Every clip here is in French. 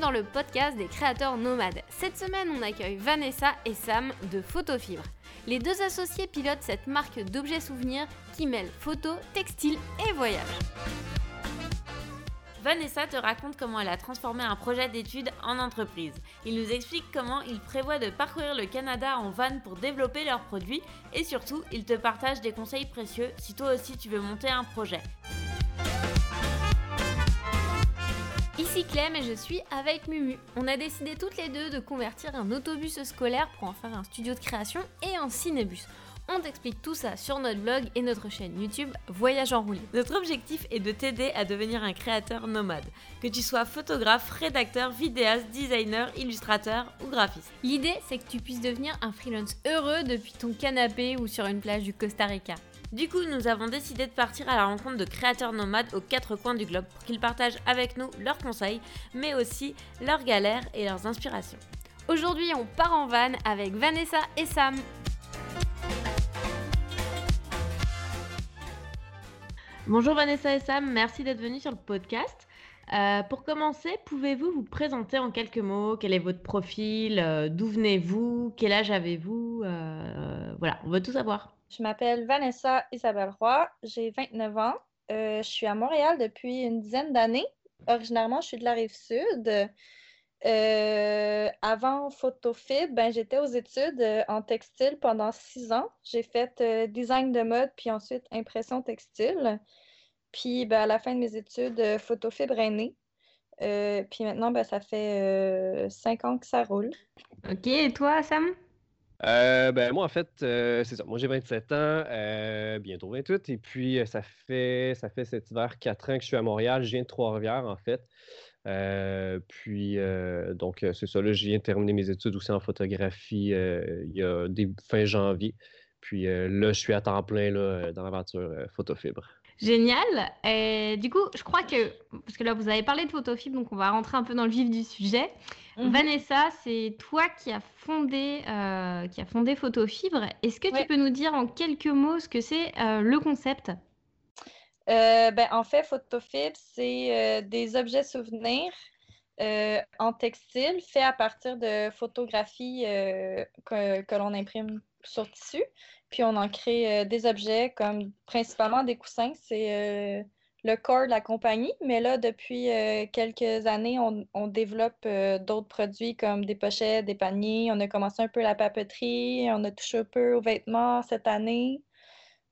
dans le podcast des créateurs nomades. Cette semaine, on accueille Vanessa et Sam de Photofibre. Les deux associés pilotent cette marque d'objets souvenirs qui mêle photo, textile et voyage. Vanessa te raconte comment elle a transformé un projet d'études en entreprise. Il nous explique comment il prévoit de parcourir le Canada en van pour développer leurs produits et surtout, il te partage des conseils précieux si toi aussi tu veux monter un projet. Ici Clem et je suis avec Mumu. On a décidé toutes les deux de convertir un autobus scolaire pour en faire un studio de création et un cinébus. On t'explique tout ça sur notre blog et notre chaîne YouTube Voyage en roulis. Notre objectif est de t'aider à devenir un créateur nomade, que tu sois photographe, rédacteur, vidéaste, designer, illustrateur ou graphiste. L'idée, c'est que tu puisses devenir un freelance heureux depuis ton canapé ou sur une plage du Costa Rica. Du coup, nous avons décidé de partir à la rencontre de créateurs nomades aux quatre coins du globe pour qu'ils partagent avec nous leurs conseils, mais aussi leurs galères et leurs inspirations. Aujourd'hui, on part en van avec Vanessa et Sam. Bonjour Vanessa et Sam, merci d'être venus sur le podcast. Euh, pour commencer, pouvez-vous vous présenter en quelques mots? Quel est votre profil? Euh, D'où venez-vous? Quel âge avez-vous? Euh, Voilà, on veut tout savoir. Je m'appelle Vanessa Isabelle Roy, j'ai 29 ans. je suis à Montréal depuis une dizaine d'années. Originairement, je suis de la rive sud. avant Photofib, ben, j'étais aux études en textile pendant six ans. J'ai fait design de mode, puis ensuite impression textile. Puis ben, à la fin de mes études, Photofibre est né. puis maintenant, ben, ça fait cinq ans que ça roule. OK. Et toi, Sam? Euh, ben, moi, en fait, euh, c'est ça. Moi, j'ai 27 ans, euh, bientôt 28. Et puis, ça fait, ça fait cet hiver 4 ans que je suis à Montréal. Je viens de Trois-Rivières, en fait. puis, donc, c'est ça. Là, je viens de terminer mes études aussi en photographie il y a fin janvier. Puis là, je suis à temps plein là, dans l'aventure photofibre. Génial. Et du coup, je crois que, parce que là, vous avez parlé de photofibre, donc on va rentrer un peu dans le vif du sujet. Mhm. Vanessa, c'est toi qui as fondé, euh, qui a fondé Photofibre. Est-ce que tu peux nous dire en quelques mots ce que c'est euh, le concept? Euh, ben, En fait, Photofibre, c'est des objets souvenirs en textile faits à partir de photographies que, que l'on imprime sur tissu. Puis on en crée des objets comme principalement des coussins. C'est le corps de la compagnie. Mais là, depuis euh, quelques années, on, développe euh, d'autres produits comme des pochettes, des paniers. On a commencé un peu la papeterie, on a touché un peu aux vêtements cette année.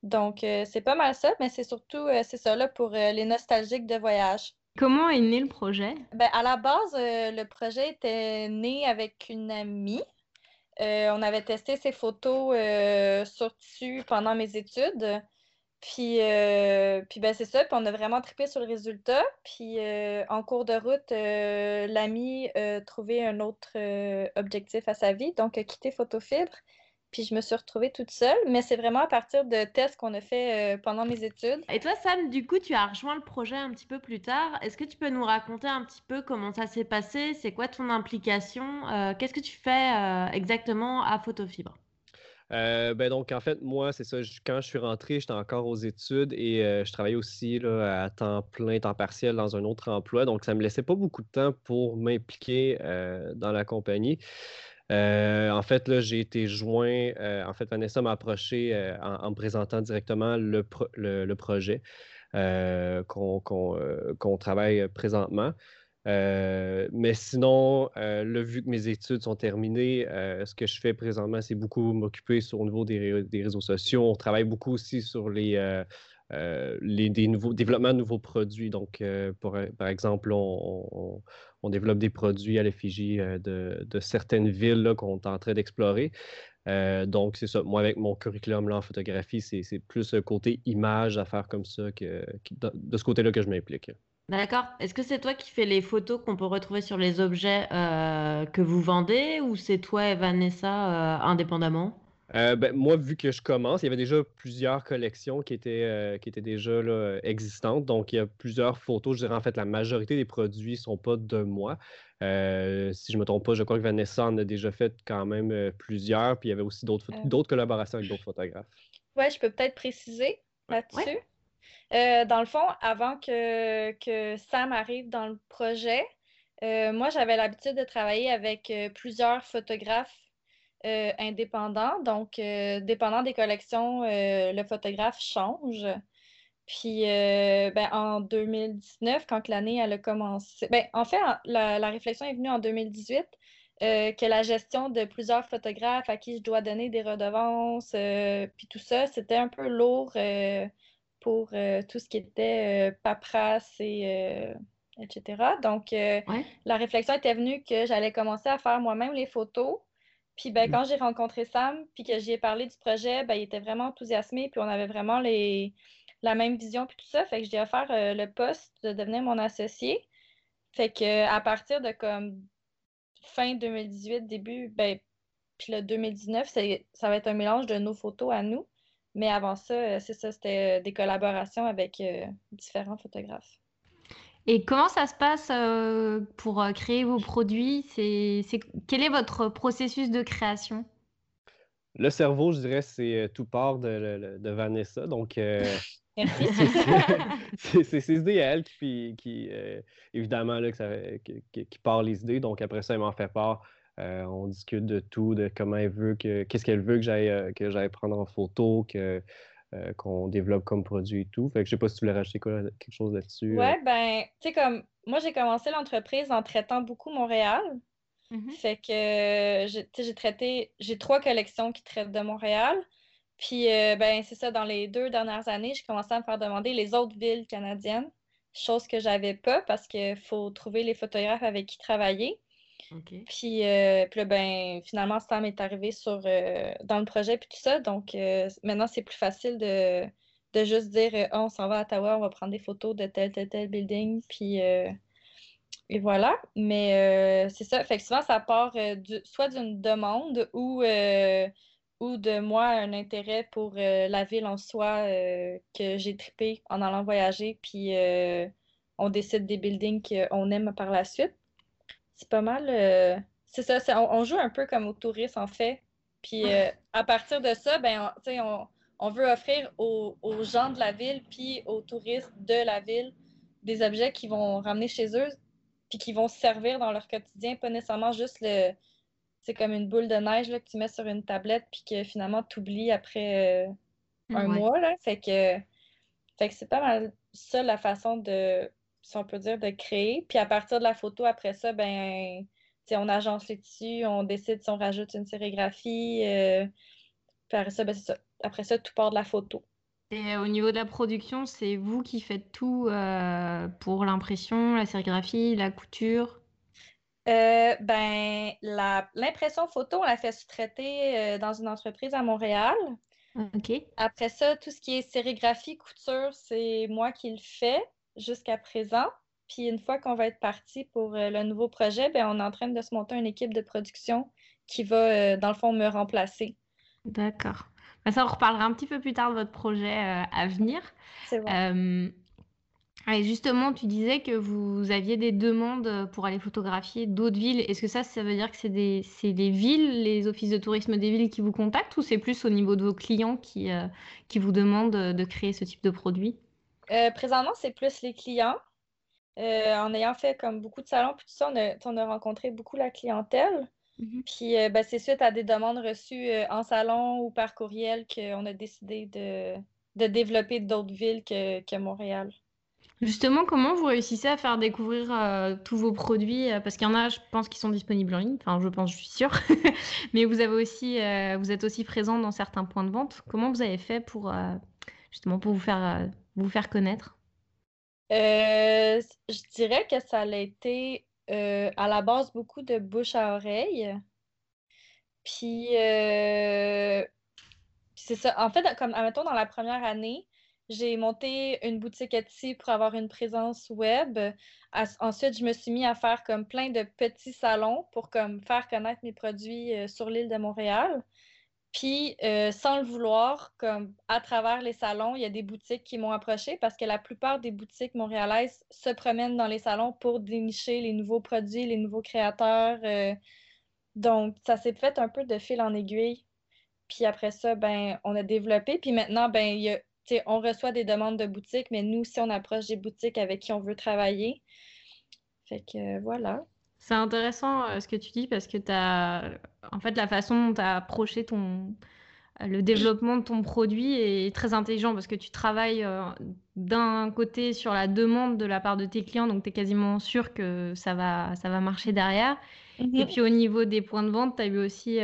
Donc, euh, c'est pas mal ça, mais c'est surtout, c'est ça là pour les nostalgiques de voyage. Comment est né le projet? Ben, à la base, le projet était né avec une amie. On avait testé ses photos sur tissu pendant mes études. Puis, euh, puis ben, c'est ça. Puis on a vraiment trippé sur le résultat. Puis euh, en cours de route, euh, l'ami a trouvé un autre objectif à sa vie, donc a quitté Photofibre. Puis je me suis retrouvée toute seule, mais c'est vraiment à partir de tests qu'on a fait pendant mes études. Et toi, Sam, du coup, tu as rejoint le projet un petit peu plus tard. Est-ce que tu peux nous raconter un petit peu comment ça s'est passé? C'est quoi ton implication? Qu'est-ce que tu fais exactement à Photofibre? Euh, ben donc, en fait, moi, c'est ça. Quand je suis rentré, j'étais encore aux études et euh, je travaillais aussi là, à temps plein, temps partiel dans un autre emploi. Donc, ça ne me laissait pas beaucoup de temps pour m'impliquer euh, dans la compagnie. En fait, là, j'ai été joint. en fait, Vanessa m'a approché en, me présentant directement le, projet qu'on travaille présentement. Euh, mais sinon, euh, là, vu que mes études sont terminées, euh, ce que je fais présentement, c'est beaucoup m'occuper sur au niveau des, réseaux sociaux. On travaille beaucoup aussi sur les, les des nouveaux développements de nouveaux produits. Donc, par exemple, on, développe des produits à l'effigie de, certaines villes qu'on est en train d'explorer. donc, c'est ça. Moi, avec mon curriculum là, en photographie, c'est plus côté image à faire comme ça que de ce côté-là que je m'implique. D'accord. Est-ce que c'est toi qui fais les photos qu'on peut retrouver sur les objets euh, que vous vendez ou c'est toi et Vanessa euh, indépendamment? Euh, ben, moi, vu que je commence, il y avait déjà plusieurs collections qui étaient, qui étaient déjà existantes. Donc, il y a plusieurs photos. Je dirais en fait, la majorité des produits ne sont pas de moi. si je ne me trompe pas, je crois que Vanessa en a déjà fait quand même plusieurs. Puis il y avait aussi d'autres d'autres collaborations avec d'autres photographes. Oui, je peux peut-être préciser là-dessus. Euh, dans le fond, avant que, que Sam arrive dans le projet, moi, j'avais l'habitude de travailler avec plusieurs photographes indépendants. Donc, dépendant des collections, le photographe change. Puis ben, en 2019, quand l'année elle a commencé, ben, en fait, la, la, réflexion est venue en 2018 euh, que la gestion de plusieurs photographes à qui je dois donner des redevances, euh, puis tout ça, c'était un peu lourd euh, pour tout ce qui était paperasse et etc. Donc, la réflexion était venue que j'allais commencer à faire moi-même les photos. Puis ben, mm. quand j'ai rencontré Sam, puis que j'y ai parlé du projet, ben, il était vraiment enthousiasmé, puis on avait vraiment les... la même vision, puis tout ça. Fait que je lui ai offert le poste de devenir mon associé. Fait que à partir de comme fin 2018, début, ben, puis le 2019, ça va être un mélange de nos photos à nous. Mais avant ça, euh, c'est ça, c'était euh, des collaborations avec euh, différents photographes. Et comment ça se passe pour créer vos produits? C'est, Quel est votre processus de création? Le cerveau, je dirais, c'est tout part de, Vanessa. Donc, c'est ses idées à elle qui, qui évidemment, là, qui, part les idées. Donc, après ça, elle m'en fait part. Euh, on discute de tout, de comment elle veut que, qu'est-ce qu'elle veut que j'aille, euh, que j'aille prendre en photo, que, euh, qu'on développe comme produit et tout. Fait que je sais pas si tu voulais rajouter quelque chose là-dessus. Ouais, ben, tu sais, comme moi, j'ai commencé l'entreprise en traitant beaucoup Montréal. Mm-hmm. Fait que j'ai, j'ai traité, j'ai trois collections qui traitent de Montréal. Puis, euh, ben, c'est ça, dans les deux dernières années, j'ai commencé à me faire demander les autres villes canadiennes, chose que j'avais pas parce qu'il faut trouver les photographes avec qui travailler. Puis, euh, puis là, ben, finalement, Sam est arrivé sur, euh, dans le projet, puis tout ça. Donc, maintenant, c'est plus facile de, de juste dire oh, on s'en va à Ottawa, on va prendre des photos de tel, tel, tel building, puis et voilà. Mais c'est ça. Fait que souvent, ça part soit d'une demande ou ou de moi un intérêt pour euh, la ville en soi euh, que j'ai trippé en allant voyager, puis euh, on décide des buildings qu'on aime par la suite. C'est pas mal. c'est ça, on, joue un peu comme aux touristes en fait. Puis à partir de ça, ben, on, on, veut offrir aux, aux, gens de la ville, puis aux touristes de la ville, des objets qui vont ramener chez eux, puis qui vont servir dans leur quotidien, pas nécessairement juste le c'est comme une boule de neige là, que tu mets sur une tablette puis que finalement tu oublies après euh, un mois. Là. Fait que, fait que c'est pas mal ça la façon de, si on peut dire, de créer. Puis à partir de la photo, après ça, ben on agence les tissus, on décide si on rajoute une sérigraphie. Euh, puis après ça, ben, ça, après ça, tout part de la photo. Et au niveau de la production, c'est vous qui faites tout euh, pour l'impression, la sérigraphie, la couture? Euh, ben, l'impression photo, on l'a fait sous-traiter euh, dans une entreprise à Montréal. OK. Après ça, tout ce qui est sérigraphie, couture, c'est moi qui le fais jusqu'à présent. Puis une fois qu'on va être parti pour euh, le nouveau projet, ben, on est en train de se monter une équipe de production qui va, dans le fond, me remplacer. D'accord. Ben, ça, on reparlera un petit peu plus tard de votre projet à venir. C'est vrai. Et justement, tu disais que vous aviez des demandes pour aller photographier d'autres villes. Est-ce que ça, ça veut dire que c'est des, des villes, les offices de tourisme des villes qui vous contactent ou c'est plus au niveau de vos clients qui, euh, qui vous demandent de créer ce type de produit? Euh, présentement, c'est plus les clients. Euh, en ayant fait comme beaucoup de salons, puis tout ça, on a, rencontré beaucoup la clientèle. Mm-hmm. Puis ben, c'est suite à des demandes reçues en salon ou par courriel qu'on a décidé de, de développer d'autres villes que, que Montréal. Justement, comment vous réussissez à faire découvrir euh, tous vos produits? Euh, Parce qu'il y en a, je pense, qui sont disponibles en ligne. Enfin, je pense, je suis sûre. Mais vous avez aussi, euh, vous êtes aussi présent dans certains points de vente. Comment vous avez fait pour justement pour vous faire faire connaître? Je dirais que ça a été à la base beaucoup de bouche à oreille. Puis c'est ça. En fait, comme admettons dans la première année, j'ai monté une boutique Etsy pour avoir une présence web. ensuite, je me suis mis à faire comme plein de petits salons pour comme faire connaître mes produits euh, sur l'île de Montréal. Puis, euh, sans le vouloir, comme à travers les salons, il y a des boutiques qui m'ont approché parce que la plupart des boutiques montréalaises se promènent dans les salons pour dénicher les nouveaux produits, les nouveaux créateurs. Euh. donc, ça s'est fait un peu de fil en aiguille. Puis après ça, ben, on a développé. Puis maintenant, ben, y a on reçoit des demandes de boutiques, mais nous, si on approche des boutiques avec qui on veut travailler, Fait que voilà. C'est intéressant ce que tu dis parce que tu as, en fait, la façon dont tu as approché ton, le développement de ton produit est très intelligent parce que tu travailles d'un côté sur la demande de la part de tes clients, donc tu es quasiment sûr que ça va, ça va marcher derrière. Et mmh puis au niveau des points de vente, tu as eu aussi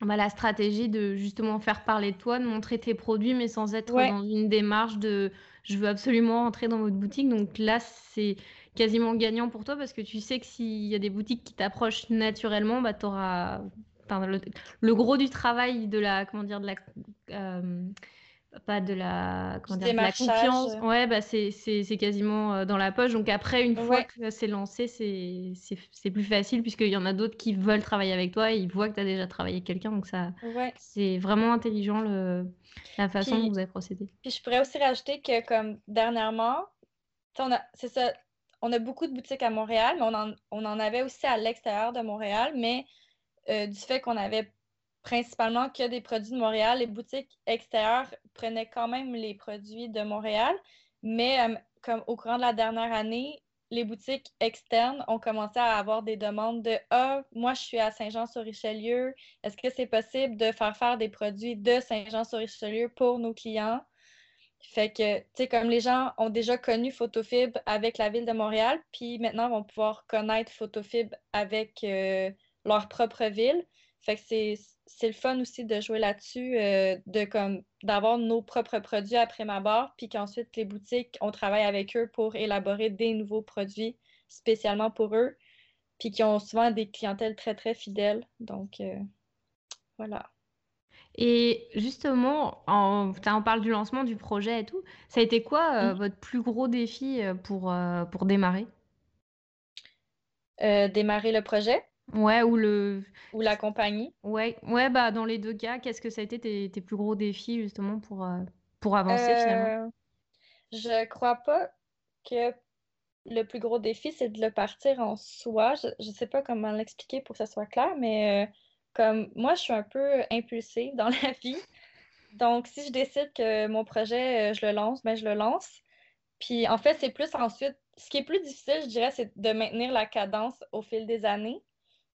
bah, la stratégie de justement faire parler de toi, de montrer tes produits, mais sans être dans une démarche de je veux absolument entrer dans votre boutique. Donc là, c'est quasiment gagnant pour toi parce que tu sais que s'il y a des boutiques qui t'approchent naturellement, bah, tu auras le, gros du travail de la comment dire de la euh, pas de la, comment dire, de la confiance. Ouais, bah c'est quasiment euh, dans la poche. Donc après, une fois que c'est lancé, c'est plus facile puisqu'il y en a d'autres qui veulent travailler avec toi et ils voient que tu as déjà travaillé avec quelqu'un. Donc ça, c'est vraiment intelligent le, la façon dont vous avez procédé. Puis je pourrais aussi rajouter que comme dernièrement, c'est ça, on a beaucoup de boutiques à Montréal, mais on en, avait aussi à l'extérieur de Montréal, mais euh, du fait qu'on avait principalement que des produits de Montréal. Les boutiques extérieures prenaient quand même les produits de Montréal, mais euh, comme au courant de la dernière année, les boutiques externes ont commencé à avoir des demandes de Ah, moi je suis à Saint-Jean-sur-Richelieu, est-ce que c'est possible de faire faire des produits de Saint-Jean-sur-Richelieu pour nos clients? Fait que, tu sais, comme les gens ont déjà connu Photofibre avec la ville de Montréal, puis maintenant vont pouvoir connaître Photofibre avec euh, leur propre ville. Fait que c'est le fun aussi de jouer là-dessus, euh, d'avoir nos propres produits après ma barre, puis qu'ensuite les boutiques, on travaille avec eux pour élaborer des nouveaux produits spécialement pour eux, puis qui ont souvent des clientèles très très fidèles. Donc euh, voilà. Et justement, on parle du lancement du projet et tout. Ça a été quoi euh, votre plus gros défi pour, pour démarrer? Démarrer le projet? Ouais, ou le. Ou la compagnie? Ouais, ouais, bah dans les deux cas, qu'est-ce que ça a été tes, tes plus gros défis justement pour, euh, pour avancer finalement? Euh, je crois pas que le plus gros défi, c'est de le partir en soi. Je, je sais pas comment l'expliquer pour que ça soit clair, mais euh, comme moi, je suis un peu impulsive dans la vie. Donc, si je décide que mon projet, je le lance, ben je le lance. Puis en fait, c'est plus ensuite, ce qui est plus difficile, je dirais, c'est de maintenir la cadence au fil des années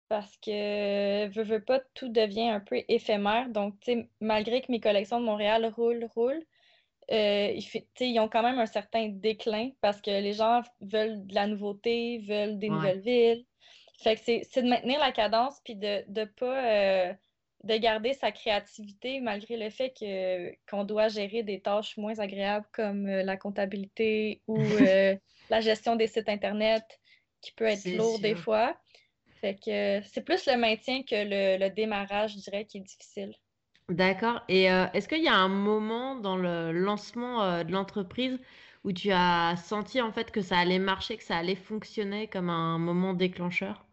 parce que, veux, veux pas, tout devient un peu éphémère. Donc, tu sais, malgré que mes collections de Montréal roulent, roulent, euh, ils ont quand même un certain déclin parce que les gens veulent de la nouveauté, veulent des nouvelles villes. Fait que c'est de maintenir la cadence puis de ne pas euh, de garder sa créativité malgré le fait que qu'on doit gérer des tâches moins agréables comme euh, la comptabilité ou la gestion des sites internet qui peut être lourd des fois. Fait que c'est plus le maintien que le, démarrage, je dirais, qui est difficile. D'accord. Et euh, est-ce qu'il y a un moment dans le lancement euh, de l'entreprise où tu as senti en fait que ça allait marcher, que ça allait fonctionner comme un moment déclencheur?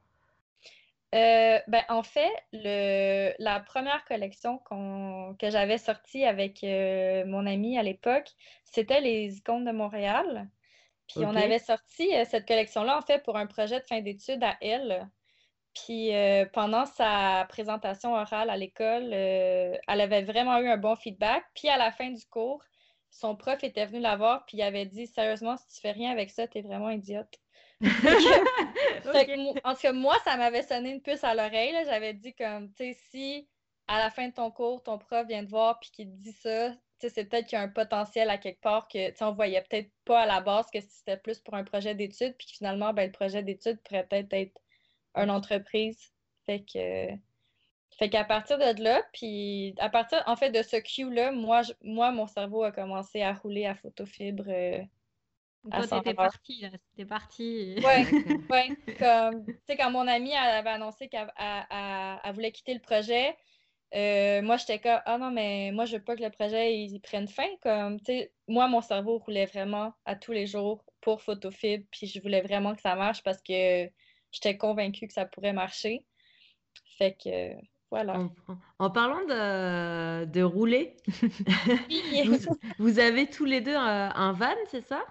Euh, ben, en fait, la première collection que j'avais sortie avec mon ami à l'époque, c'était les icônes de Montréal. Puis on avait sorti cette collection-là, en fait, pour un projet de fin d'études à elle. Puis euh, pendant sa présentation orale à l'école, euh, elle avait vraiment eu un bon feedback. Puis à la fin du cours, son prof était venu la voir, puis il avait dit Sérieusement, si tu fais rien avec ça, t'es vraiment idiote. en tout cas, moi, ça m'avait sonné une puce à l'oreille. J'avais dit comme, tu sais, si à la fin de ton cours, ton prof vient te voir puis qu'il te dit ça, c'est peut-être qu'il y a un potentiel à quelque part que on voyait peut-être pas à la base que c'était plus pour un projet d'études, puis finalement, ben, le projet d'études pourrait peut-être être une entreprise. Fait que. Fait qu'à partir de là, puis à partir en fait de ce cue-là, moi, moi, mon cerveau a commencé à rouler à photofibre. Euh, Toi, t'étais parti, là. C'était parti. Oui, ouais. Comme, tu sais, quand mon amie avait annoncé qu'elle voulait quitter le projet, euh, moi, j'étais comme, ah non, mais moi, je veux pas que le projet il, prenne fin. Comme, tu sais, moi, mon cerveau roulait vraiment à tous les jours pour Photofibre, puis je voulais vraiment que ça marche parce que j'étais convaincue que ça pourrait marcher. Fait que voilà. En, parlant de, de rouler, vous, avez tous les deux un, van, c'est ça?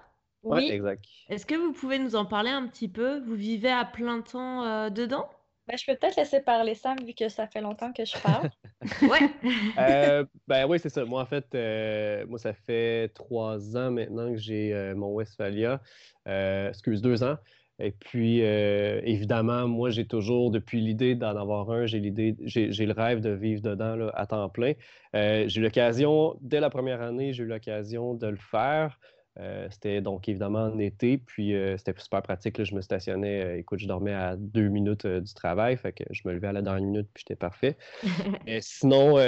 Oui, exact. Est-ce que vous pouvez nous en parler un petit peu? Vous vivez à plein temps euh, dedans? Ben, je peux peut-être laisser parler Sam vu que ça fait longtemps que je parle. ouais. Euh, ben oui, c'est ça. Moi, en fait, euh, moi, ça fait trois ans maintenant que j'ai mon Westphalia. excuse, deux ans. Et puis, évidemment, moi, j'ai toujours, depuis l'idée d'en avoir un, j'ai l'idée, j'ai, le rêve de vivre dedans à temps plein. j'ai eu l'occasion, dès la première année, j'ai eu l'occasion de le faire. Euh, c'était donc évidemment en été, puis euh, c'était super pratique. je me stationnais, euh, écoute, je dormais à deux minutes du travail, fait que je me levais à la dernière minute, puis j'étais parfait. Mais sinon,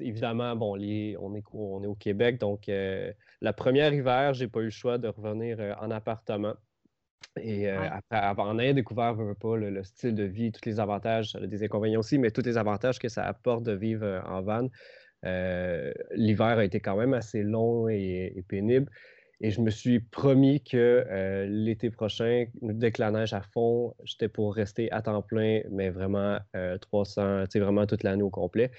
évidemment, bon, on, est, on est au Québec, donc la première hiver, j'ai pas eu le choix de revenir en appartement. Et après, en ayant découvert pas, le, style de vie, tous les avantages, ça a des inconvénients aussi, mais tous les avantages que ça apporte de vivre en van, l'hiver a été quand même assez long et pénible. Et je me suis promis que euh, l'été prochain, dès que la neige à fond, j'étais pour rester à temps plein, mais vraiment 300, euh, vraiment toute l'année au complet.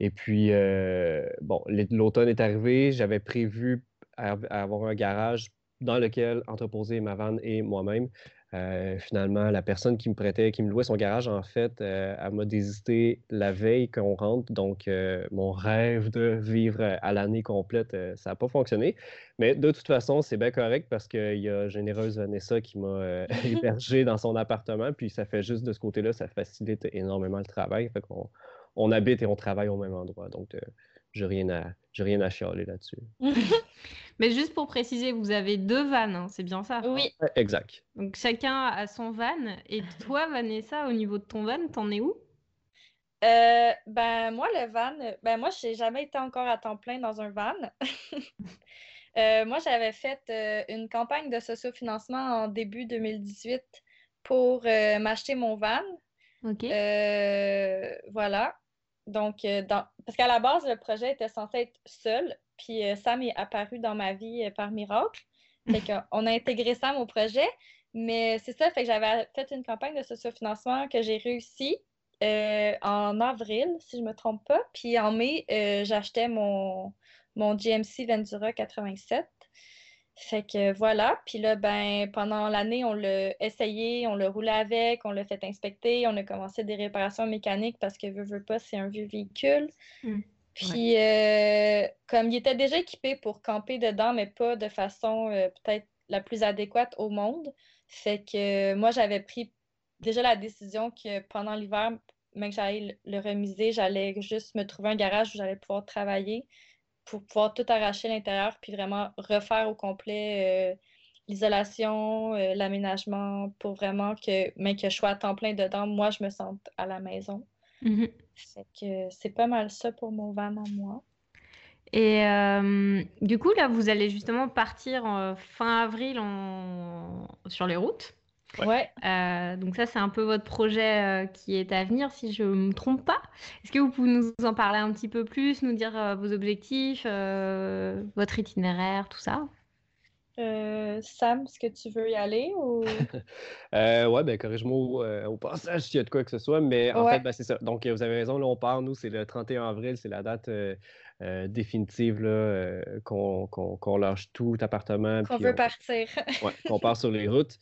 Et puis, euh, bon, l'automne est arrivé, j'avais prévu avoir un garage dans lequel entreposer ma vanne et moi-même. Euh, finalement, la personne qui me prêtait, qui me louait son garage, en fait, euh, elle m'a désisté la veille qu'on rentre. Donc, euh, mon rêve de vivre à l'année complète, ça n'a pas fonctionné. Mais de toute façon, c'est bien correct parce qu'il y a généreuse Vanessa qui m'a hébergé dans son appartement. Puis, ça fait juste de ce côté-là, ça facilite énormément le travail. Fait qu'on on habite et on travaille au même endroit. Donc, j'ai rien à, rien à chialer là-dessus. Mais juste pour préciser, vous avez deux vannes, hein, c'est bien ça Oui. Exact. Donc chacun a son van. Et toi, Vanessa, au niveau de ton van, t'en es où? Euh, Ben moi, le van, ben moi, j'ai jamais été encore à temps plein dans un van. Euh, moi, j'avais fait euh, une campagne de sociofinancement en début 2018 pour m'acheter mon van. OK. voilà. Donc, dans... parce qu'à la base, le projet était censé être seul, puis euh, Sam est apparu dans ma vie euh, par miracle. Fait qu'on a intégré Sam au projet. Mais c'est ça, fait que j'avais fait une campagne de sociofinancement que j'ai réussi euh, en avril, si je ne me trompe pas. Puis en mai, j'achetais mon, mon GMC Ventura 87. Fait que voilà. Puis là, ben, pendant l'année, on l'a essayé, on l'a roulé avec, on l'a fait inspecter, on a commencé des réparations mécaniques parce que, veux, veux pas, c'est un vieux véhicule. Mmh. Puis, euh, comme il était déjà équipé pour camper dedans, mais pas de façon euh, peut-être la plus adéquate au monde, fait que euh, moi, j'avais pris déjà la décision que pendant l'hiver, même que j'allais le remiser, j'allais juste me trouver un garage où j'allais pouvoir travailler pour pouvoir tout arracher à l'intérieur, puis vraiment refaire au complet l'isolation, l'aménagement, pour vraiment que, même que je sois à temps plein dedans, moi, je me sente à la maison. Mmh que c'est pas mal ça pour mon van à moi. Et euh, du coup, là, vous allez justement partir fin avril sur les routes. Ouais. Euh, donc ça, c'est un peu votre projet euh, qui est à venir, si je ne me trompe pas. Est-ce que vous pouvez nous en parler un petit peu plus, nous dire vos objectifs, votre itinéraire, tout ça? Euh, Sam, est-ce que tu veux y aller ou... euh, ouais, ben corrige-moi euh, au, passage s'il y a de quoi que ce soit, mais en fait, ben, c'est ça. Donc, vous avez raison, là, on part, nous, c'est le 31 avril, c'est la date euh, définitive qu'on lâche tout appartement. Qu'on veut partir. ouais, qu'on part sur les routes.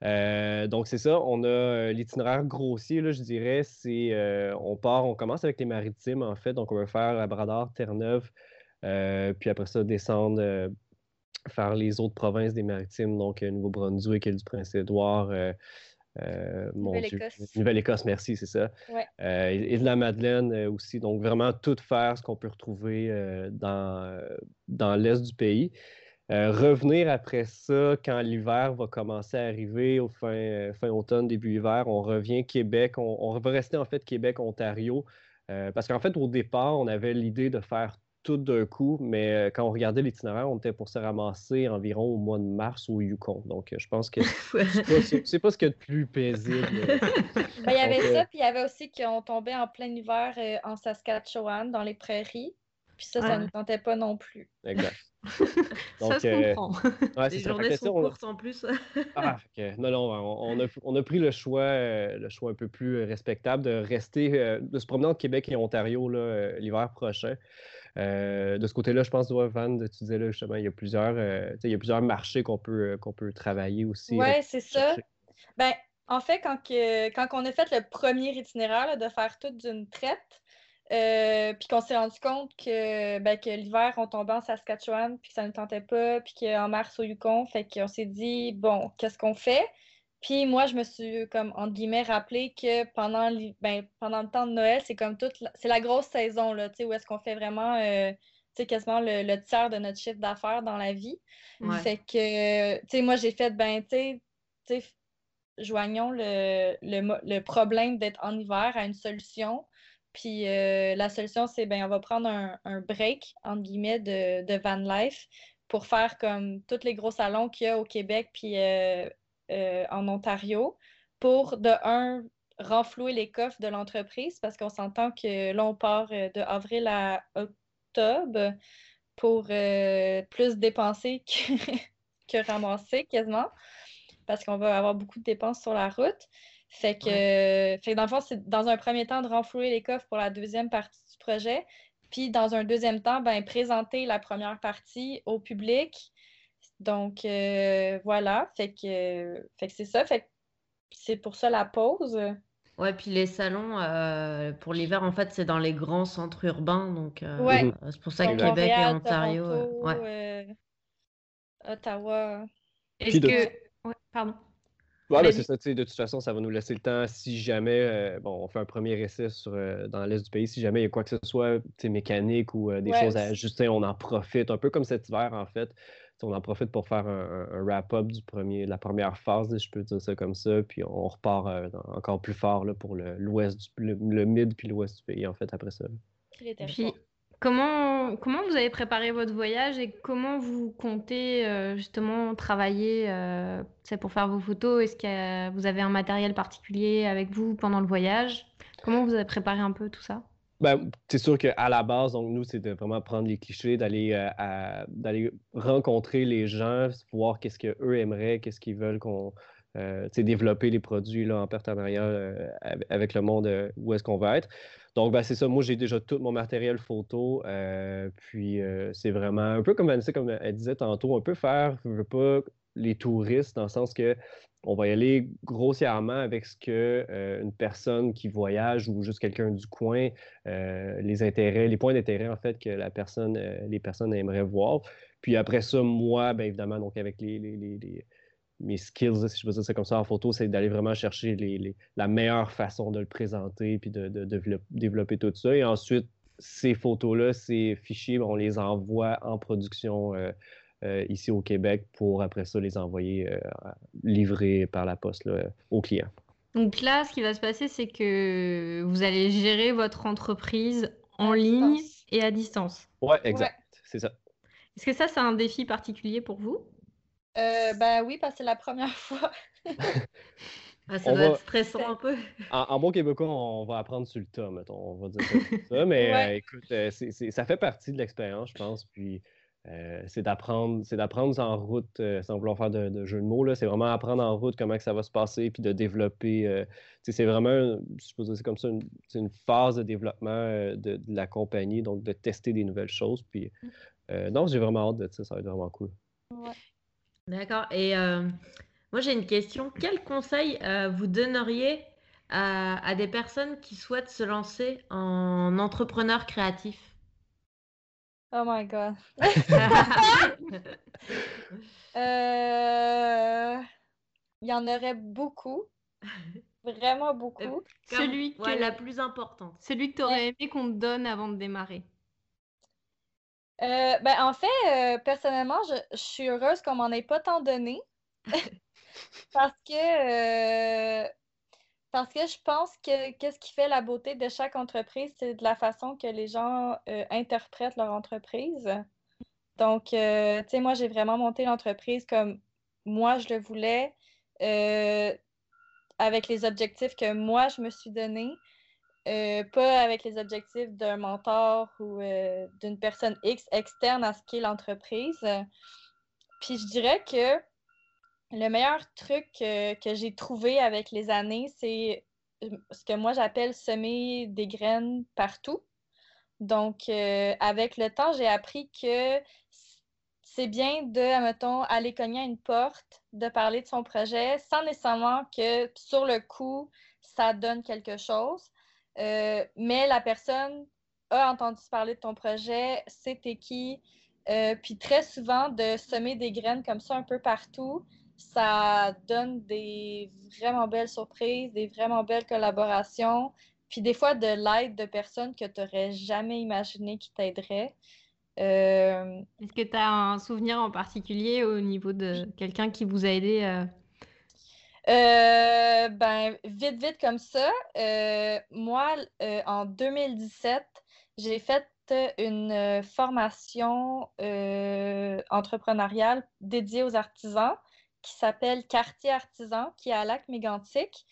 donc, c'est ça, on a l'itinéraire grossier, là, je dirais, c'est on part, on commence avec les maritimes, en fait, donc on va faire Labrador, Terre-Neuve, puis après ça, descendre faire les autres provinces des maritimes, donc euh, Nouveau-Brunswick, et du Prince-Édouard, euh, euh, Nouvelle-Écosse. Nouvelle-Écosse, merci, c'est ça. et, de la Madeleine aussi. Donc, vraiment tout faire ce qu'on peut retrouver dans, dans l'est du pays. revenir après ça, quand l'hiver va commencer à arriver, au fin, fin automne, début hiver, on revient Québec. On, on va rester en fait Québec-Ontario. parce qu'en fait, au départ, on avait l'idée de faire tout d'un coup, mais euh, quand on regardait l'itinéraire, on était pour se ramasser environ au mois de mars au Yukon. Donc, euh, je pense que c'est pas, ce qu'il y a de plus paisible. Ben, il y avait ça, puis il y avait aussi qu'on tombait en plein hiver euh, en Saskatchewan, dans les prairies. Puis ça, ça ne nous tentait pas non plus. Exact. ça se comprend. Ouais, Les journées sont courtes en plus. ah, Non, non, on, a, on, a, pris le choix, le choix un peu plus respectable de rester, de se promener entre Québec et Ontario l'hiver prochain. Euh, de ce côté-là, je pense, Van, tu disais là, justement, il y a plusieurs, euh, il y a plusieurs marchés qu'on peut, euh, qu'on peut travailler aussi. Oui, c'est ça. Ben, en fait, quand, que, quand on a fait le premier itinéraire de faire tout d'une traite, puis qu'on s'est rendu compte que, ben, que l'hiver, on tombait en Saskatchewan, puis que ça ne tentait pas, puis qu'en mars au Yukon, fait qu'on s'est dit, bon, qu'est-ce qu'on fait? Puis moi, je me suis, comme, entre guillemets, rappelé que pendant, ben, pendant le temps de Noël, c'est comme toute, c'est la grosse saison, là, où est-ce qu'on fait vraiment, euh, tu sais, quasiment le, tiers de notre chiffre d'affaires dans la vie. Fait que, tu sais, moi, j'ai fait, ben, tu sais, joignons le, le, problème d'être en hiver à une solution. Puis euh, la solution, c'est ben on va prendre un, break, entre guillemets, de, de, van life pour faire comme tous les gros salons qu'il y a au Québec puis euh, en Ontario pour, de un, renflouer les coffres de l'entreprise parce qu'on s'entend que là, on part de avril à octobre pour plus dépenser que, que ramasser quasiment parce qu'on va avoir beaucoup de dépenses sur la route. Fait que, fait dans le fond, c'est dans un premier temps de renflouer les coffres pour la deuxième partie du projet. Puis dans un deuxième temps, ben, présenter la première partie au public. Donc euh, voilà, fait que, fait que c'est ça. Fait que c'est pour ça la pause. Ouais, puis les salons euh, pour l'hiver, en fait, c'est dans les grands centres urbains. Donc euh, ouais. c'est pour ça que Québec et Ontario. ouais. Ottawa. Est-ce que. Ouais, pardon. Voilà, c'est ça. De toute façon, ça va nous laisser le temps si jamais euh, bon, on fait un premier essai sur, euh, dans l'est du pays. Si jamais il y a quoi que ce soit mécanique ou euh, des choses à ajuster, on en profite. Un peu comme cet hiver, en fait. On en profite pour faire un, wrap-up du premier, de la première phase, je peux dire ça comme ça. Puis on repart encore plus fort là, pour l'ouest, le, le, mid puis l'ouest du pays, en fait, après ça. Puis, Comment, comment vous avez préparé votre voyage et comment vous comptez euh, justement travailler euh, pour faire vos photos? Est-ce que vous avez un matériel particulier avec vous pendant le voyage? Comment vous avez préparé un peu tout ça? Ben, c'est sûr qu'à la base, donc, nous, c'est de vraiment prendre les clichés, d'aller euh, rencontrer les gens, voir qu'est-ce qu'eux aimeraient, qu'est-ce qu'ils veulent qu'on euh, développer les produits là, en partenariat avec le monde où est-ce qu'on va être. Donc, ben, c'est ça. Moi, j'ai déjà tout mon matériel photo. Euh, puis, euh, c'est vraiment un peu comme Vanessa, comme elle disait tantôt, on peut faire, je veux pas, les touristes, dans le sens que on va y aller grossièrement avec ce que euh, une personne qui voyage ou juste quelqu'un du coin, les intérêts, les points d'intérêt, en fait, que la personne, les personnes aimeraient voir. Puis après ça, moi, bien évidemment, donc avec les mes skills, si je peux dire ça comme ça en photo, c'est d'aller vraiment chercher la meilleure façon de le présenter puis de, développer tout ça. Et ensuite, ces photos-là, ces fichiers, on les envoie en production euh, euh, ici au Québec pour après ça les envoyer euh, livrer par la poste aux clients. Donc là, ce qui va se passer, c'est que vous allez gérer votre entreprise en ligne et à distance. Ouais, exact. C'est ça. Est-ce que ça, c'est un défi particulier pour vous? Euh, ben oui, parce que c'est la première fois. Ah, ça va, être stressant un peu. En, bon québécois, on va apprendre sur le tas, mettons, on va dire ça. Mais euh, écoute, euh, ça fait partie de l'expérience, je pense. Puis c'est d'apprendre, c'est d'apprendre en route, sans vouloir faire de, jeu de mots. C'est vraiment apprendre en route comment que ça va se passer, puis de développer. c'est vraiment, je suppose c'est comme ça, une, une phase de développement de, la compagnie, donc de tester des nouvelles choses. Puis non, j'ai vraiment hâte de ça, ça va être vraiment cool. Ouais. D'accord. Et euh, moi, j'ai une question. Quel conseil euh, vous donneriez à, des personnes qui souhaitent se lancer en entrepreneur créatif? Oh my God. Euh, il y en aurait beaucoup. Vraiment beaucoup. celui que... la plus importante. Celui que tu aurais aimé qu'on te donne avant de démarrer. Euh, ben, en fait, euh, personnellement, je, suis heureuse qu'on m'en ait pas tant donné. parce que euh, parce que je pense que qu'est-ce qui fait la beauté de chaque entreprise, c'est de la façon que les gens interprètent leur entreprise. Donc, tu sais, moi, j'ai vraiment monté l'entreprise comme moi, je le voulais, avec les objectifs que moi, je me suis donnés. Euh, pas avec les objectifs d'un mentor ou euh, d'une personne X externe à ce qu'est l'entreprise. Puis je dirais que le meilleur truc que j'ai trouvé avec les années, c'est ce que moi j'appelle semer des graines partout. Donc, euh, avec le temps, j'ai appris que c'est bien de, mettons, aller cogner à une porte, de parler de son projet sans nécessairement que sur le coup, ça donne quelque chose. Euh, mais la personne a entendu parler de ton projet, c'était qui. Euh, puis très souvent, de semer des graines comme ça un peu partout, ça donne des vraiment belles surprises, des vraiment belles collaborations, puis des fois de l'aide de personnes que tu n'aurais jamais imaginé qui t'aideraient. Euh, Est-ce que tu as un souvenir en particulier au niveau de quelqu'un qui vous a aidé euh? Euh, ben, vite, vite comme ça. moi, en 2017, j'ai fait une formation entrepreneuriale dédiée aux artisans qui s'appelle Quartier Artisan, qui est à Lac Mégantic.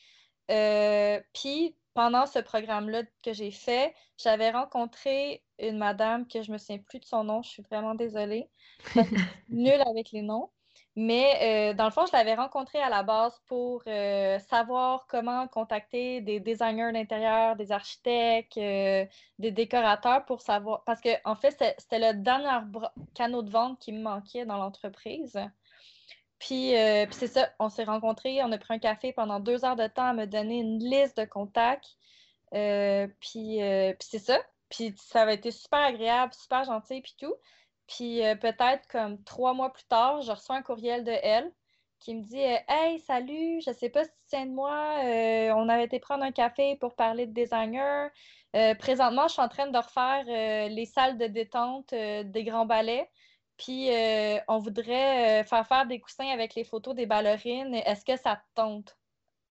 Puis, pendant ce programme-là que j'ai fait, j'avais rencontré une madame que je me souviens plus de son nom, je suis vraiment désolée. Nulle avec les noms. Mais euh, dans le fond, je l'avais rencontrée à la base pour euh, savoir comment contacter des designers d'intérieur, des architectes, euh, des décorateurs pour savoir. Parce que, en fait, c'était le dernier canot de vente qui me manquait dans l'entreprise. Puis, puis c'est ça, on s'est rencontrés, on a pris un café pendant deux heures de temps à me donner une liste de contacts. puis, puis c'est ça. Puis ça avait été super agréable, super gentil, puis tout. Puis euh, peut-être comme trois mois plus tard, je reçois un courriel de elle qui me dit euh, Hey, salut, je sais pas si tu tiens de moi, euh, on avait été prendre un café pour parler de designer. présentement, je suis en train de refaire les salles de détente des grands ballets. Puis on voudrait faire faire des coussins avec les photos des ballerines. Est-ce que ça te tente?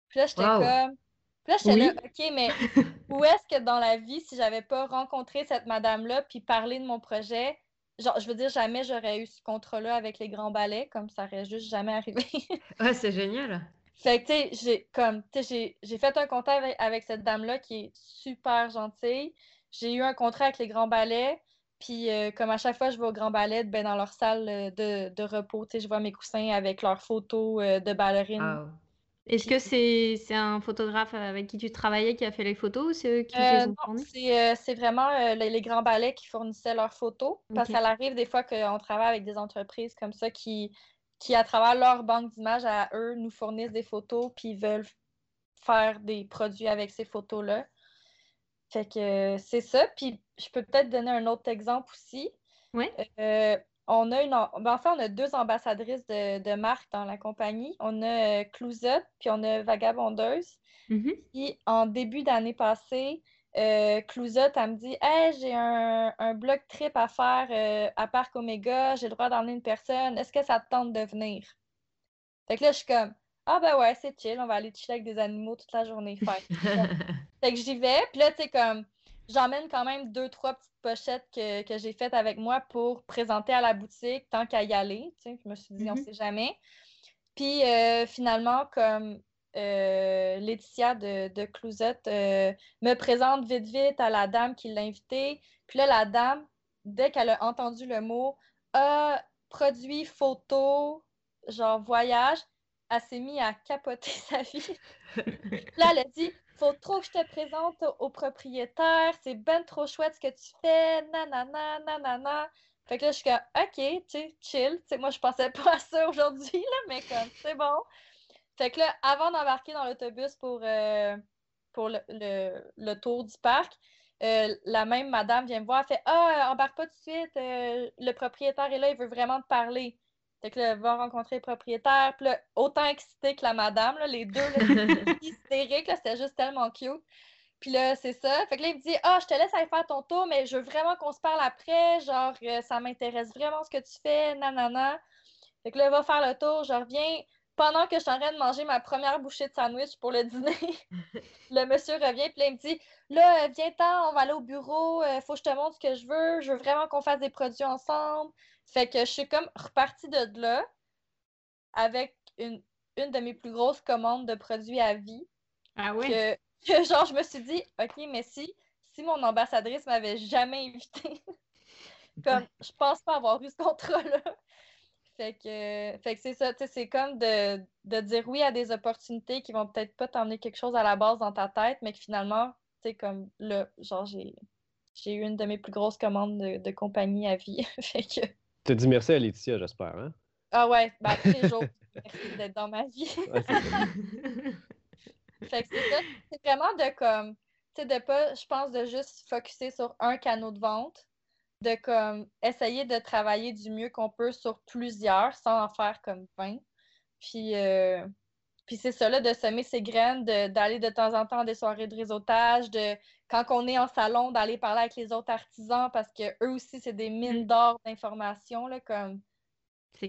Puis là, j'étais comme puis là, j'étais là, OK, mais où est-ce que dans la vie, si j'avais pas rencontré cette madame-là puis parlé de mon projet, genre, je veux dire, jamais j'aurais eu ce contrat-là avec les grands ballets, comme ça aurait juste jamais arrivé. ouais, c'est génial. Fait que, tu sais, j'ai comme, j'ai, fait un contrat avec, cette dame-là qui est super gentille. J'ai eu un contrat avec les grands ballets. Puis, euh, comme à chaque fois, je vais au Grand Ballet, ben, dans leur salle euh, de, de repos, je vois mes coussins avec leurs photos euh, de ballerines. Est-ce que c'est un photographe avec qui tu travaillais qui a fait les photos ou c'est eux qui les ont fournis? Euh, c'est vraiment les, grands ballets qui fournissaient leurs photos. Parce que ça arrive des fois qu'on travaille avec des entreprises comme ça qui, qui, à travers leur banque d'images à eux, nous fournissent des photos puis veulent faire des produits avec ces photos-là. Fait que c'est ça. Puis je peux peut-être donner un autre exemple aussi. Oui. Euh, on a une, ben, on a deux ambassadrices de, marque dans la compagnie. On a euh, Clouzette, puis on a Vagabondeuse. Mm-hmm. Puis en début d'année passée, euh, elle me dit Hey, j'ai un, un blog trip à faire euh, à Parc Omega, j'ai le droit d'emmener une personne, est-ce que ça te tente de venir? Fait que là, je suis comme Ah ben ouais, c'est chill, on va aller chiller avec des animaux toute la journée. fait que j'y vais, puis là, tu sais, comme j'emmène quand même deux, trois petites pochettes que, j'ai faites avec moi pour présenter à la boutique tant qu'à y aller. je me suis dit, on ne mm-hmm. sait jamais. Puis euh, finalement, comme euh, Laetitia de, de Clousette euh, me présente vite, vite à la dame qui l'a invitée. Puis là, la dame, dès qu'elle a entendu le mot ah, produit, photo, genre voyage, elle s'est mise à capoter sa vie. là, elle a dit faut trop que je te présente au propriétaire, c'est ben trop chouette ce que tu fais, nanana, nanana. Fait que là, je suis comme, OK, tu sais, chill. Moi, je pensais pas à ça aujourd'hui, là, mais comme, c'est bon. Fait que là, avant d'embarquer dans l'autobus pour, euh, pour le, le, tour du parc, euh, la même madame vient me voir, elle fait Ah, embarque pas tout de suite, euh, le propriétaire est là, il veut vraiment te parler. Fait que là, va rencontrer le propriétaire. Puis là, autant excité que la madame, là, les deux, hystériques, c'était juste tellement cute. Puis là, c'est ça. Fait que là, il me dit Ah, je te laisse aller faire ton tour, mais je veux vraiment qu'on se parle après. Genre, euh, ça m'intéresse vraiment ce que tu fais, nanana. Fait que là, va faire le tour, je reviens. Pendant que je suis en train de manger ma première bouchée de sandwich pour le dîner, le monsieur revient, puis là, il me dit Là, viens-t'en, on va aller au bureau, il euh, faut que je te montre ce que je veux, je veux vraiment qu'on fasse des produits ensemble. Fait que je suis comme repartie de là avec une, une de mes plus grosses commandes de produits à vie. Ah oui? Que, genre, je me suis dit, OK, mais si, si mon ambassadrice m'avait jamais invitée, comme, je pense pas avoir eu ce contrat-là. Fait que, fait que c'est ça, c'est comme de, de, dire oui à des opportunités qui vont peut-être pas t'emmener quelque chose à la base dans ta tête, mais que finalement, tu sais, comme là, genre, j'ai, j'ai eu une de mes plus grosses commandes de, de compagnie à vie. fait que, tu dit merci à Laetitia, j'espère, hein? Ah ouais, bah tous les jours, merci d'être dans ma vie. fait que c'est ça, c'est vraiment de comme, tu sais, de pas, je pense, de juste focuser sur un canal de vente, de comme essayer de travailler du mieux qu'on peut sur plusieurs sans en faire comme 20. Puis, euh, puis c'est ça, là, de semer ses graines, d'aller de, temps en temps à des soirées de réseautage, de quand on est en salon, d'aller parler avec les autres artisans parce qu'eux aussi, c'est des mines mm. d'or d'informations, comme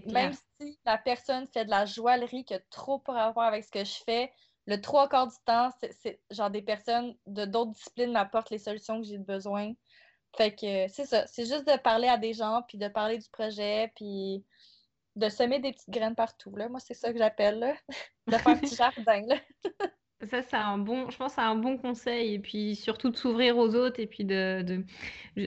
même si la personne fait de la joaillerie qui a trop pour rapport avec ce que je fais, le trois quarts du temps, c'est genre des personnes de d'autres disciplines m'apportent les solutions que j'ai besoin. Fait que c'est ça, c'est juste de parler à des gens, puis de parler du projet, puis de semer des petites graines partout. Là. Moi, c'est ça que j'appelle, de faire un petit jardin. Là. Ça, c'est un bon, je pense, c'est un bon conseil. Et puis surtout de s'ouvrir aux autres. Et puis de,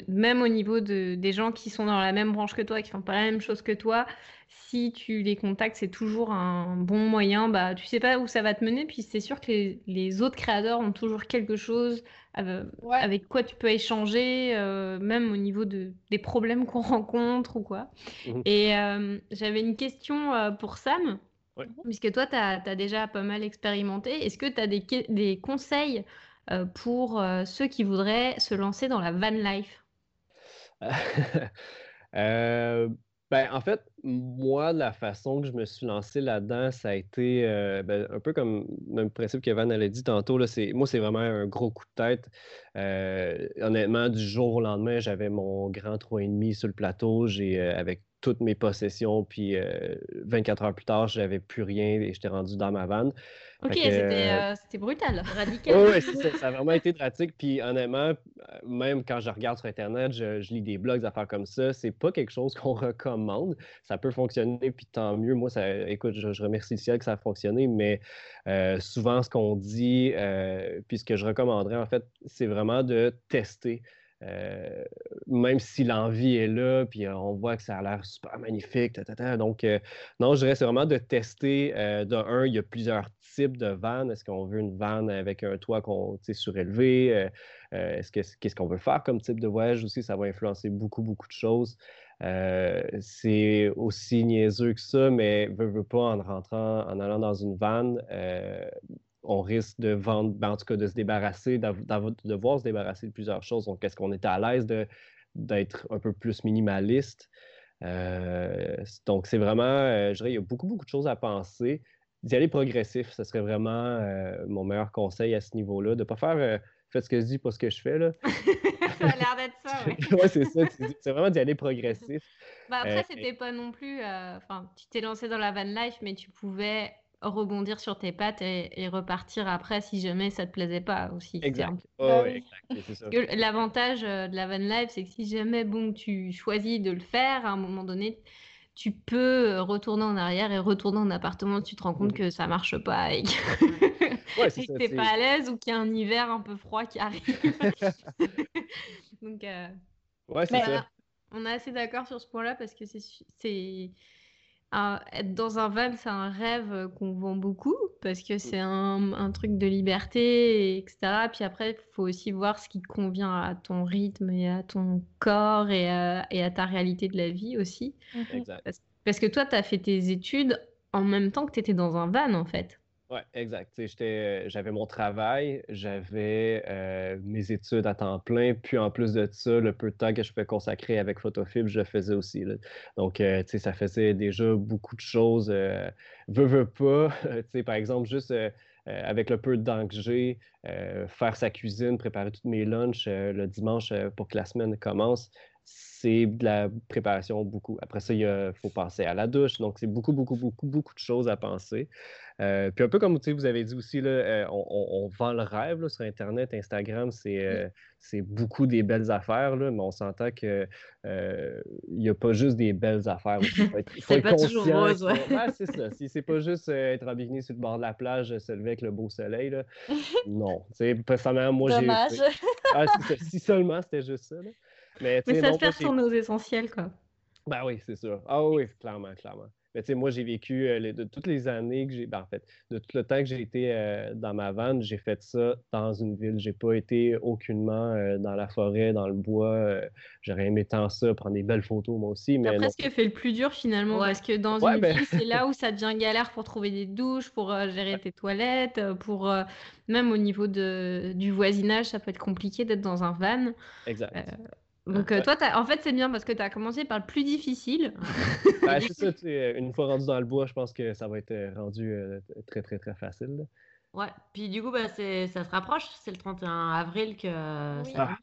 même au niveau de, des gens qui sont dans la même branche que toi, qui font pas la même chose que toi, si tu les contactes, c'est toujours un bon moyen. Bah, tu sais pas où ça va te mener. Puis c'est sûr que les, autres créateurs ont toujours quelque chose euh, avec quoi tu peux échanger, euh, même au niveau de, des problèmes qu'on rencontre ou quoi. Mmh et euh, j'avais une question pour Sam. Puisque toi, tu as, déjà pas mal expérimenté, est-ce que tu as des, des conseils euh, pour euh, ceux qui voudraient se lancer dans la van life? Euh, ben, en fait, moi, la façon que je me suis lancé là-dedans, ça a été ben, un peu comme le principe que Van a dit tantôt. Là, moi, c'est vraiment un gros coup de tête. honnêtement, du jour au lendemain, j'avais mon grand 3,5 sur le plateau. J'ai, avec toutes mes possessions, puis 24 heures plus tard, j'avais plus rien et j'étais rendu dans ma vanne. Ok, euh, c'était brutal, radical. oui, ça a vraiment été pratique. Puis honnêtement, même quand je regarde sur Internet, je, lis des blogs, des affaires comme ça, c'est pas quelque chose qu'on recommande. Ça peut fonctionner, puis tant mieux. Moi, ça, écoute, je, remercie le ciel que ça a fonctionné, mais souvent, ce qu'on dit, puis ce que je recommanderais, en fait, c'est vraiment de tester. Euh, même si l'envie est là, puis on voit que ça a l'air super magnifique. Donc, euh, non, je dirais c'est vraiment de tester. Euh, de un, il y a plusieurs types de vannes. Est-ce qu'on veut une vanne avec un toit surélevé? Est-ce qu'est-ce qu'on veut faire comme type de voyage aussi? Ça va influencer beaucoup, beaucoup de choses. c'est aussi niaiseux que ça, mais veut, veut pas en rentrant, en allant dans une vanne, on risque de vendre, ben, en tout cas de se débarrasser, de devoir se débarrasser de plusieurs choses. Donc, est-ce qu'on est à l'aise d'être un peu plus minimaliste? Euh, donc, c'est vraiment, euh, je dirais, il y a beaucoup, beaucoup de choses à penser. D'y aller progressif, ce serait vraiment euh, mon meilleur conseil à ce niveau-là. De ne pas faire faites ce que je dis, pas ce que je fais. Là. ça a l'air d'être ça, oui. ouais, c'est ça. C'est vraiment d'y aller progressif. Bah après, c'était pas non plus. Enfin, tu t'es lancé dans la van life, mais tu pouvais rebondir sur tes pattes et, repartir après si jamais ça te plaisait pas aussi. Exact. L'avantage euh, de la van life, c'est que si jamais bon, tu choisis de le faire, à un moment donné, tu peux euh, retourner en arrière et retourner en appartement tu te rends compte mmh. que ça marche pas et que t'es pas à l'aise ou qu'il y a un hiver un peu froid qui arrive. Donc, euh, ouais, c'est ça. On est assez d'accord sur ce point-là parce que c'est être dans un van, c'est un rêve qu'on vend beaucoup parce que c'est un, truc de liberté, etc. Puis après, il faut aussi voir ce qui convient à ton rythme et à ton corps et à, et à ta réalité de la vie aussi. Mhm. parce, que toi, tu as fait tes études en même temps que tu étais dans un van, en fait. Oui, exact. J'avais mon travail, j'avais euh, mes études à temps plein, puis en plus de ça, le peu de temps que je pouvais consacrer avec Photofib, je le faisais aussi. Donc, euh, ça faisait déjà beaucoup de choses. Euh, veux, veux pas. par exemple, juste avec le peu de temps que j'ai, faire sa cuisine, préparer tous mes lunchs le dimanche pour que la semaine commence, c'est de la préparation beaucoup. Après ça, il faut penser à la douche. Donc, c'est beaucoup, beaucoup, beaucoup, beaucoup de choses à penser. Euh, puis un peu comme vous avez dit aussi, là, euh, on, vend le rêve sur Internet, Instagram, euh, c'est beaucoup des belles affaires, là, mais on s'entend qu'il n'y a pas juste des belles affaires. Il faut être, pas conscient. Toujours rose, ouais. c'est ça. Si c'est pas juste être en bikini sur le bord de la plage, se lever avec le beau soleil, là, non. Personnellement, moi, j'ai. Ah, si seulement c'était juste ça. Mais, mais ça se fait sur nos essentiels, quoi. Ben oui, c'est sûr. Ah oui, clairement, clairement. Mais tu sais, moi, j'ai vécu euh, de toutes les années que j'ai. Ben, en fait, de tout le temps que j'ai été euh, dans ma vanne, j'ai fait ça dans une ville. J'ai pas été aucunement euh, dans la forêt, dans le bois. J'aurais aimé tant ça, prendre des belles photos, moi aussi. Mais presque fait le plus dur finalement, parce que dans une ben ville, c'est là où ça devient galère pour trouver des douches, pour gérer tes toilettes, pour même au niveau de, du voisinage, ça peut être compliqué d'être dans un van. Exact. Donc, euh, toi, en fait, c'est bien parce que tu as commencé par le plus difficile. Ben, c'est ça, une fois rendu dans le bois, je pense que ça va être euh, rendu euh, très, très, très facile. Ouais, puis du coup, bah, ça se rapproche. C'est le 31 avril que ça arrive.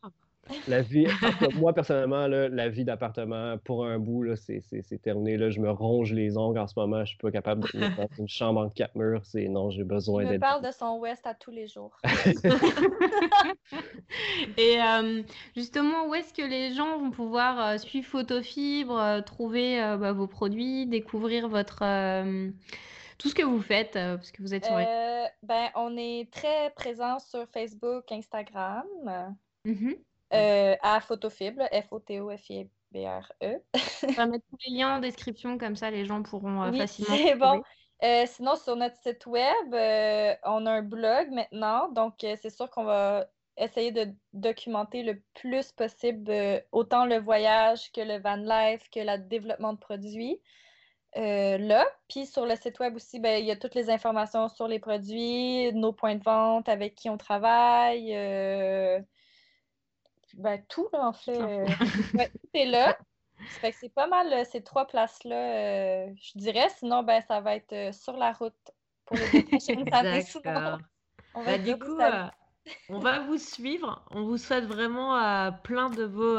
La vie, moi personnellement, la vie d'appartement pour un bout, c'est terminé. Là, je me ronge les ongles en ce moment. Je suis pas capable de faire une chambre en quatre murs. C'est non, j'ai besoin d'être. Me parle de son West à tous les jours. Et euh, justement, où est-ce que les gens vont pouvoir euh, suivre Photofibre, euh, trouver bah, vos produits, découvrir votre tout ce que vous faites, parce que vous êtes sur. ben, on est très présent sur Facebook, Instagram. Mm euh, à Photofibre, F-O-T-O-F-I-B-R-E. On va mettre tous les liens en description, comme ça les gens pourront euh, oui, facilement. C'est bon. Euh, sinon, sur notre site web, on a un blog maintenant. Donc, c'est sûr qu'on va essayer de documenter le plus possible autant le voyage que le van life, que le développement de produits. là. Puis sur le site web aussi, ben, il y a toutes les informations sur les produits, nos points de vente, avec qui on travaille, ben, tout, là, en fait. Euh, tout est là. fait que c'est pas mal euh, ces trois places-là, euh, je dirais. Sinon, ben, ça va être sur la route pour les prochaines années. On va bah, du coup, on va vous suivre. On vous souhaite vraiment plein de vos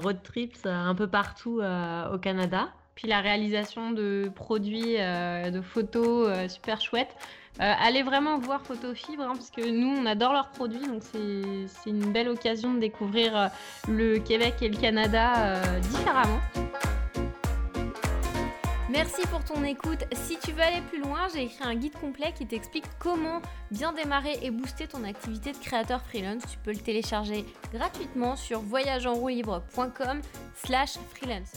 road trips un peu partout au Canada. Puis la réalisation de produits, de photos super chouettes. Euh, allez vraiment voir Photofibre, hein, parce que nous, on adore leurs produits, donc c'est une belle occasion de découvrir euh, le Québec et le Canada euh, différemment. Merci pour ton écoute. Si tu veux aller plus loin, j'ai écrit un guide complet qui t'explique comment bien démarrer et booster ton activité de créateur freelance. Tu peux le télécharger gratuitement sur voyageenroulibre.com slash freelance.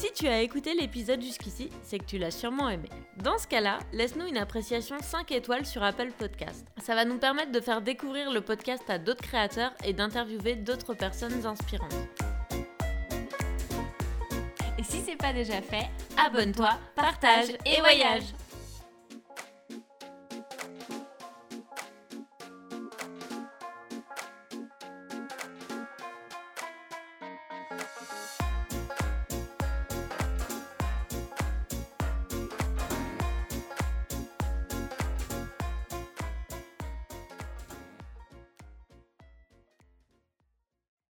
Si tu as écouté l'épisode jusqu'ici, c'est que tu l'as sûrement aimé. Dans ce cas-là, laisse-nous une appréciation 5 étoiles sur Apple Podcast. Ça va nous permettre de faire découvrir le podcast à d'autres créateurs et d'interviewer d'autres personnes inspirantes. Et si c'est pas déjà fait, abonne-toi, partage et voyage